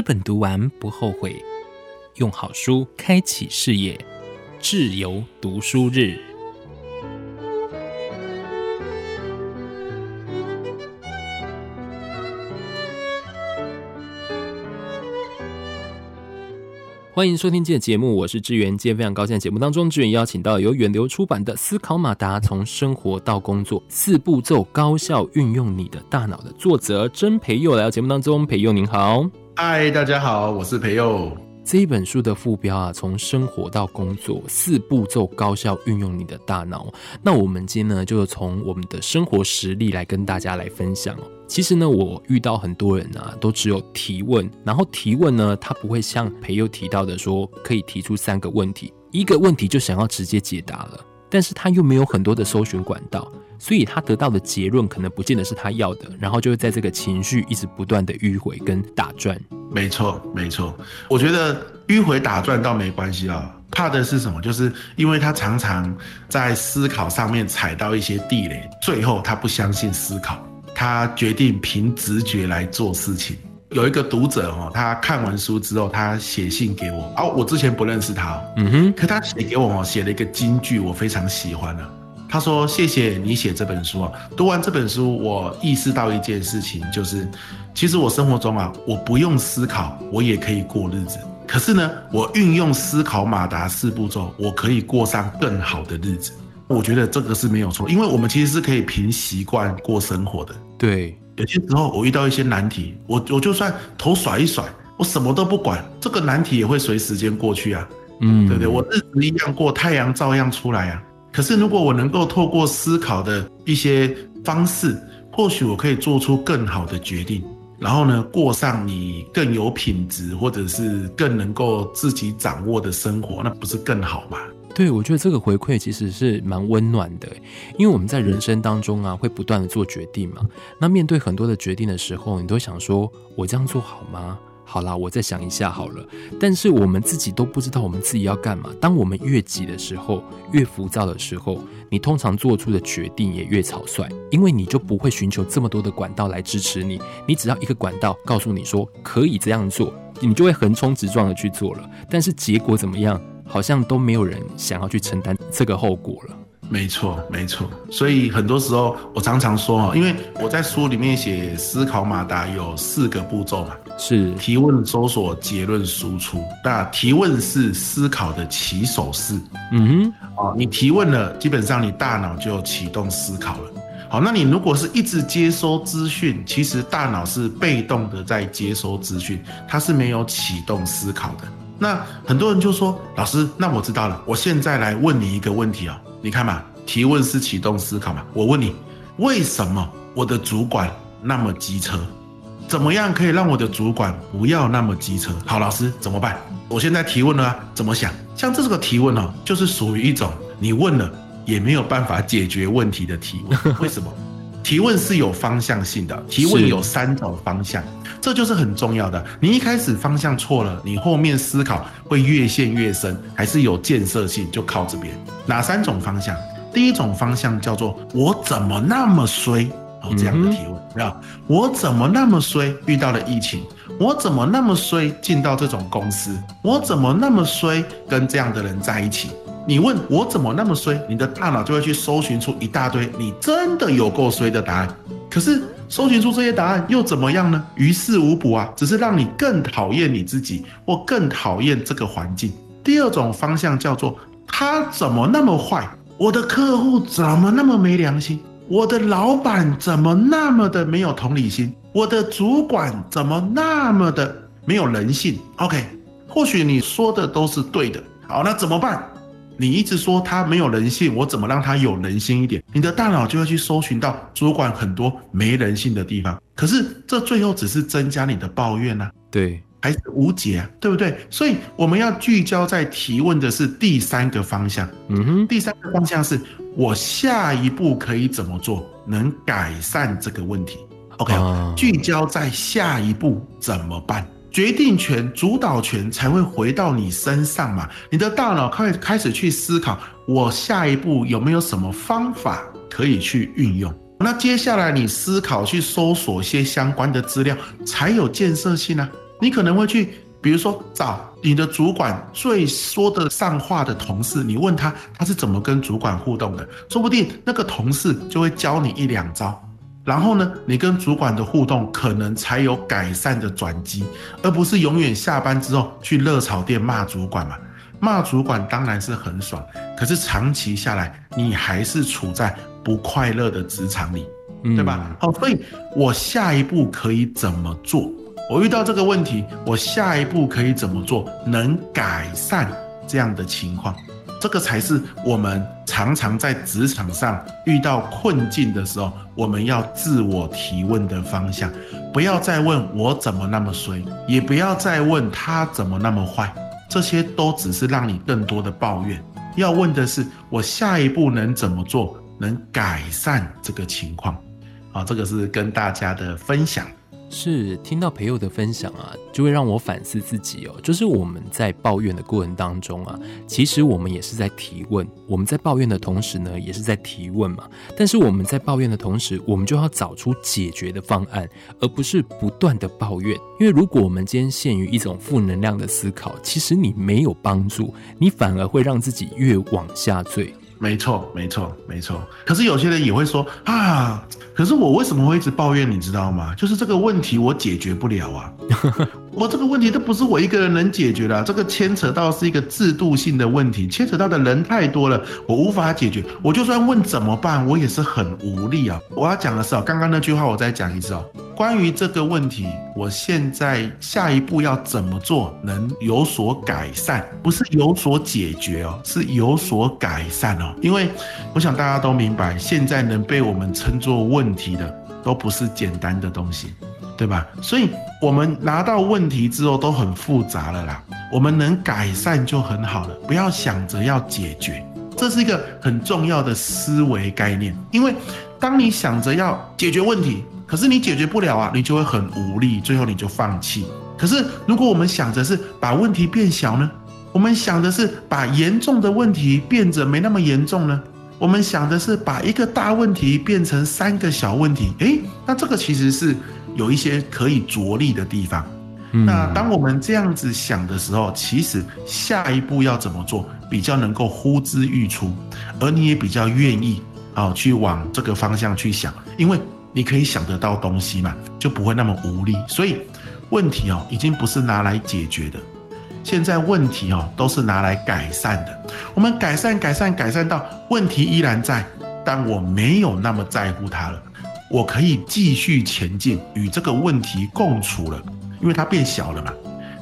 这本读完不后悔，用好书开启视野，自由读书日。欢迎收听今天的节目，我是志远。今天非常高兴，在节目当中，志远邀请到由远流出版的《思考马达：从生活到工作四步骤，高效运用你的大脑》的作者曾培佑来到节目当中。培佑您好，嗨，大家好，我是培佑。这一本书的副标啊，从生活到工作四步骤，高效运用你的大脑。那我们今天呢，就从我们的生活实例来跟大家来分享。其实呢，我遇到很多人啊，都只有提问，然后提问呢，他不会像培佑提到的说，可以提出三个问题，一个问题就想要直接解答了，但是他又没有很多的搜寻管道，所以他得到的结论可能不见得是他要的，然后就会在这个情绪一直不断的迂回跟打转。没错，没错，我觉得迂回打转倒没关系啊，怕的是什么？就是因为他常常在思考上面踩到一些地雷，最后他不相信思考。他决定凭直觉来做事情。有一个读者哦，他看完书之后，他写信给我。哦，我之前不认识他，嗯哼，可他写给我哦，写了一个金句，我非常喜欢的。他说：“谢谢你写这本书啊，读完这本书，我意识到一件事情，就是其实我生活中啊，我不用思考，我也可以过日子。可是呢，我运用思考马达四步骤，我可以过上更好的日子。”我觉得这个是没有错，因为我们其实是可以凭习惯过生活的。对，有些时候我遇到一些难题，我我就算头甩一甩，我什么都不管，这个难题也会随时间过去啊。嗯，对不对？我日子一样过，太阳照样出来啊。可是如果我能够透过思考的一些方式，或许我可以做出更好的决定，然后呢，过上你更有品质，或者是更能够自己掌握的生活，那不是更好吗？对，我觉得这个回馈其实是蛮温暖的，因为我们在人生当中啊，会不断的做决定嘛。那面对很多的决定的时候，你都想说，我这样做好吗？好啦，我再想一下好了。但是我们自己都不知道我们自己要干嘛。当我们越急的时候，越浮躁的时候，你通常做出的决定也越草率，因为你就不会寻求这么多的管道来支持你。你只要一个管道告诉你说可以这样做，你就会横冲直撞的去做了。但是结果怎么样？好像都没有人想要去承担这个后果了。没错，没错。所以很多时候，我常常说，因为我在书里面写思考马达有四个步骤嘛，是提问、搜索、结论、输出。那提问是思考的起手式。嗯哼，你提问了，基本上你大脑就启动思考了。好，那你如果是一直接收资讯，其实大脑是被动的在接收资讯，它是没有启动思考的。那很多人就说：“老师，那我知道了。我现在来问你一个问题哦，你看嘛，提问是启动思考嘛。我问你，为什么我的主管那么机车？怎么样可以让我的主管不要那么机车？好，老师怎么办？我现在提问了啊，怎么想？像这个提问哦，就是属于一种你问了也没有办法解决问题的提问。为什么？提问是有方向性的，提问有三种方向。”这就是很重要的。你一开始方向错了，你后面思考会越陷越深，还是有建设性？就靠这边。哪三种方向？第一种方向叫做“我怎么那么衰”哦，这样的提问啊，我怎么那么衰？遇到了疫情，我怎么那么衰？进到这种公司，我怎么那么衰？跟这样的人在一起？你问我怎么那么衰？你的大脑就会去搜寻出一大堆你真的有够衰的答案。可是。搜寻出这些答案又怎么样呢？于事无补啊，只是让你更讨厌你自己，或更讨厌这个环境。第二种方向叫做他怎么那么坏？我的客户怎么那么没良心？我的老板怎么那么的没有同理心？我的主管怎么那么的没有人性？OK，或许你说的都是对的。好，那怎么办？你一直说他没有人性，我怎么让他有人性一点？你的大脑就会去搜寻到主管很多没人性的地方。可是这最后只是增加你的抱怨啊，对，还是无解啊，对不对？所以我们要聚焦在提问的是第三个方向。嗯哼，第三个方向是我下一步可以怎么做，能改善这个问题？OK，聚焦在下一步怎么办？决定权、主导权才会回到你身上嘛？你的大脑开开始去思考，我下一步有没有什么方法可以去运用？那接下来你思考去搜索一些相关的资料，才有建设性啊。你可能会去，比如说找你的主管最说得上话的同事，你问他他是怎么跟主管互动的，说不定那个同事就会教你一两招。然后呢，你跟主管的互动可能才有改善的转机，而不是永远下班之后去热炒店骂主管嘛。骂主管当然是很爽，可是长期下来，你还是处在不快乐的职场里，对吧？好，所以我下一步可以怎么做？我遇到这个问题，我下一步可以怎么做，能改善这样的情况？这个才是我们常常在职场上遇到困境的时候，我们要自我提问的方向。不要再问我怎么那么衰，也不要再问他怎么那么坏，这些都只是让你更多的抱怨。要问的是，我下一步能怎么做，能改善这个情况？好，这个是跟大家的分享。是听到朋友的分享啊，就会让我反思自己哦。就是我们在抱怨的过程当中啊，其实我们也是在提问。我们在抱怨的同时呢，也是在提问嘛。但是我们在抱怨的同时，我们就要找出解决的方案，而不是不断的抱怨。因为如果我们今天陷于一种负能量的思考，其实你没有帮助，你反而会让自己越往下坠。没错，没错，没错。可是有些人也会说啊，可是我为什么会一直抱怨？你知道吗？就是这个问题我解决不了啊。我这个问题都不是我一个人能解决的，这个牵扯到是一个制度性的问题，牵扯到的人太多了，我无法解决。我就算问怎么办，我也是很无力啊。我要讲的是哦，刚刚那句话我再讲一次哦。关于这个问题，我现在下一步要怎么做能有所改善？不是有所解决哦，是有所改善哦。因为我想大家都明白，现在能被我们称作问题的，都不是简单的东西。对吧？所以我们拿到问题之后都很复杂了啦。我们能改善就很好了，不要想着要解决，这是一个很重要的思维概念。因为当你想着要解决问题，可是你解决不了啊，你就会很无力，最后你就放弃。可是如果我们想着是把问题变小呢？我们想的是把严重的问题变得没那么严重呢？我们想的是把一个大问题变成三个小问题。诶，那这个其实是。有一些可以着力的地方，那当我们这样子想的时候，其实下一步要怎么做比较能够呼之欲出，而你也比较愿意啊去往这个方向去想，因为你可以想得到东西嘛，就不会那么无力。所以问题哦，已经不是拿来解决的，现在问题哦都是拿来改善的。我们改善、改善、改善到问题依然在，但我没有那么在乎它了。我可以继续前进，与这个问题共处了，因为它变小了嘛。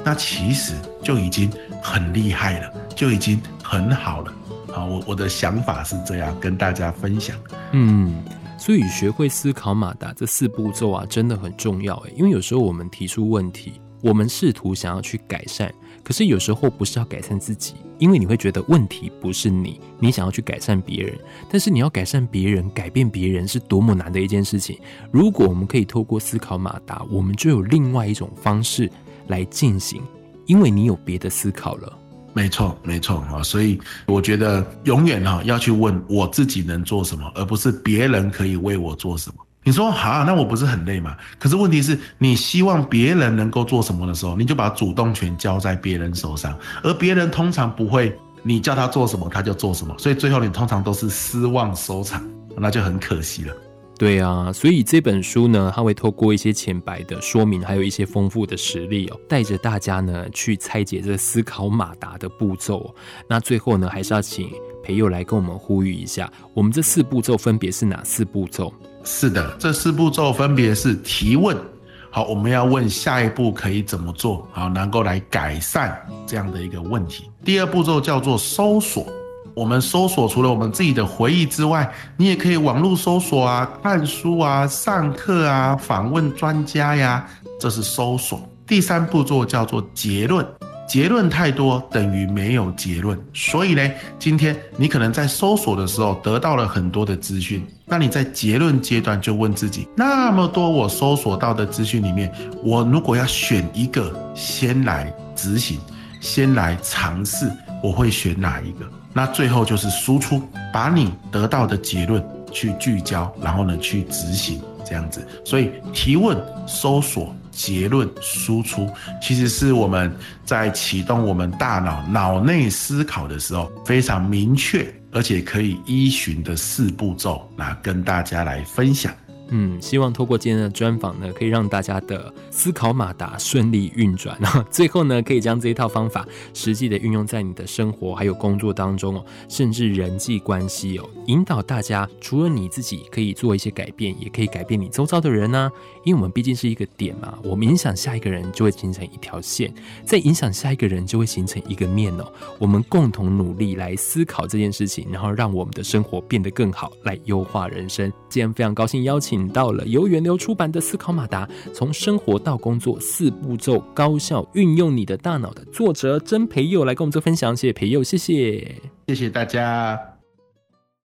那其实就已经很厉害了，就已经很好了。好，我我的想法是这样跟大家分享。嗯，所以学会思考马达这四步骤啊，真的很重要诶。因为有时候我们提出问题，我们试图想要去改善。可是有时候不是要改善自己，因为你会觉得问题不是你，你想要去改善别人。但是你要改善别人、改变别人是多么难的一件事情。如果我们可以透过思考马达，我们就有另外一种方式来进行，因为你有别的思考了。没错，没错啊，所以我觉得永远啊要去问我自己能做什么，而不是别人可以为我做什么。你说好，那我不是很累吗？可是问题是你希望别人能够做什么的时候，你就把主动权交在别人手上，而别人通常不会，你叫他做什么他就做什么，所以最后你通常都是失望收场，那就很可惜了。对啊，所以这本书呢，它会透过一些浅白的说明，还有一些丰富的实例哦，带着大家呢去拆解这思考马达的步骤。那最后呢，还是要请培佑来跟我们呼吁一下，我们这四步骤分别是哪四步骤？是的，这四步骤分别是提问。好，我们要问下一步可以怎么做，好，能够来改善这样的一个问题。第二步骤叫做搜索。我们搜索除了我们自己的回忆之外，你也可以网络搜索啊，看书啊，上课啊，访问专家呀，这是搜索。第三步骤叫做结论。结论太多等于没有结论，所以呢，今天你可能在搜索的时候得到了很多的资讯，那你在结论阶段就问自己：那么多我搜索到的资讯里面，我如果要选一个先来执行，先来尝试，我会选哪一个？那最后就是输出，把你得到的结论去聚焦，然后呢去执行，这样子。所以提问、搜索、结论输出，其实是我们在启动我们大脑脑内思考的时候非常明确，而且可以依循的四步骤，那跟大家来分享。嗯，希望透过今天的专访呢，可以让大家的思考马达顺利运转，然后最后呢，可以将这一套方法实际的运用在你的生活还有工作当中哦，甚至人际关系哦，引导大家除了你自己可以做一些改变，也可以改变你周遭的人呢。因为我们毕竟是一个点嘛，我们影响下一个人就会形成一条线，再影响下一个人就会形成一个面哦。我们共同努力来思考这件事情，然后让我们的生活变得更好，来优化人生。今天非常高兴邀请。请到了由源流出版的《思考马达：从生活到工作四步骤，高效运用你的大脑》的作者曾培佑来跟我们做分享。谢谢培佑，谢谢，谢谢大家。